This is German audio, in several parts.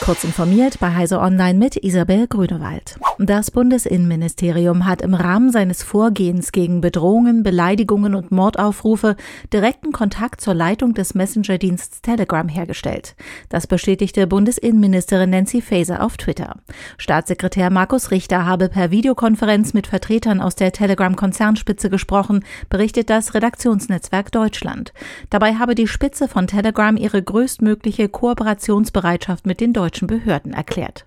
Kurz informiert bei Heise Online mit Isabel Grünewald. Das Bundesinnenministerium hat im Rahmen seines Vorgehens gegen Bedrohungen, Beleidigungen und Mordaufrufe direkten Kontakt zur Leitung des Messenger-Diensts Telegram hergestellt. Das bestätigte Bundesinnenministerin Nancy Faeser auf Twitter. Staatssekretär Markus Richter habe per Videokonferenz mit Vertretern aus der Telegram-Konzernspitze gesprochen, berichtet das Redaktionsnetzwerk Deutschland. Dabei habe die Spitze von Telegram ihre größtmögliche Kooperationsbereitschaft mit den deutschen Behörden erklärt.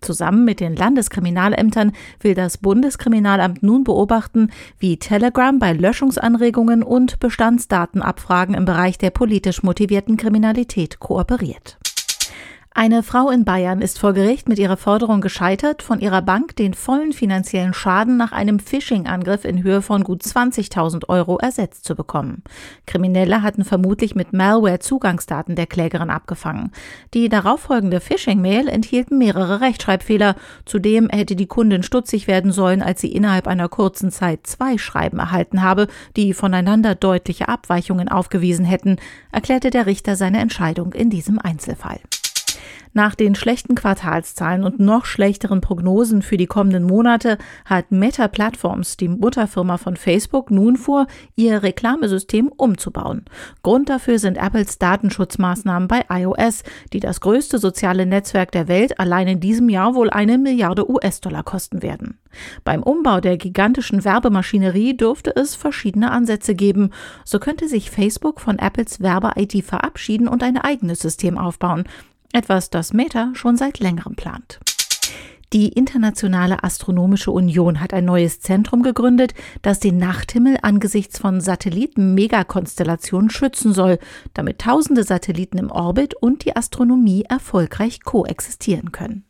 Zusammen mit den Landeskriminalämtern will das Bundeskriminalamt nun beobachten, wie Telegram bei Löschungsanregungen und Bestandsdatenabfragen im Bereich der politisch motivierten Kriminalität kooperiert. Eine Frau in Bayern ist vor Gericht mit ihrer Forderung gescheitert, von ihrer Bank den vollen finanziellen Schaden nach einem Phishing-Angriff in Höhe von gut 20.000 Euro ersetzt zu bekommen. Kriminelle hatten vermutlich mit Malware Zugangsdaten der Klägerin abgefangen. Die darauffolgende Phishing-Mail enthielt mehrere Rechtschreibfehler. Zudem hätte die Kundin stutzig werden sollen, als sie innerhalb einer kurzen Zeit zwei Schreiben erhalten habe, die voneinander deutliche Abweichungen aufgewiesen hätten, erklärte der Richter seine Entscheidung in diesem Einzelfall. Nach den schlechten Quartalszahlen und noch schlechteren Prognosen für die kommenden Monate hat Meta Platforms, die Mutterfirma von Facebook, nun vor, ihr Reklamesystem umzubauen. Grund dafür sind Apples Datenschutzmaßnahmen bei iOS, die das größte soziale Netzwerk der Welt allein in diesem Jahr wohl eine Milliarde US-Dollar kosten werden. Beim Umbau der gigantischen Werbemaschinerie dürfte es verschiedene Ansätze geben. So könnte sich Facebook von Apples Werbe-IT verabschieden und ein eigenes System aufbauen. Etwas, das Meta schon seit längerem plant. Die Internationale Astronomische Union hat ein neues Zentrum gegründet, das den Nachthimmel angesichts von Satelliten-Megakonstellationen schützen soll, damit tausende Satelliten im Orbit und die Astronomie erfolgreich koexistieren können.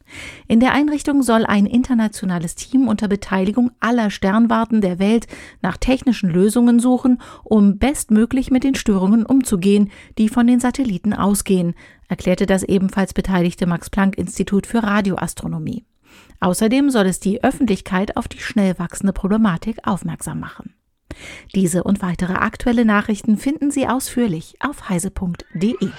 In der Einrichtung soll ein internationales Team unter Beteiligung aller Sternwarten der Welt nach technischen Lösungen suchen, um bestmöglich mit den Störungen umzugehen, die von den Satelliten ausgehen, erklärte das ebenfalls beteiligte Max Planck Institut für Radioastronomie. Außerdem soll es die Öffentlichkeit auf die schnell wachsende Problematik aufmerksam machen. Diese und weitere aktuelle Nachrichten finden Sie ausführlich auf heise.de.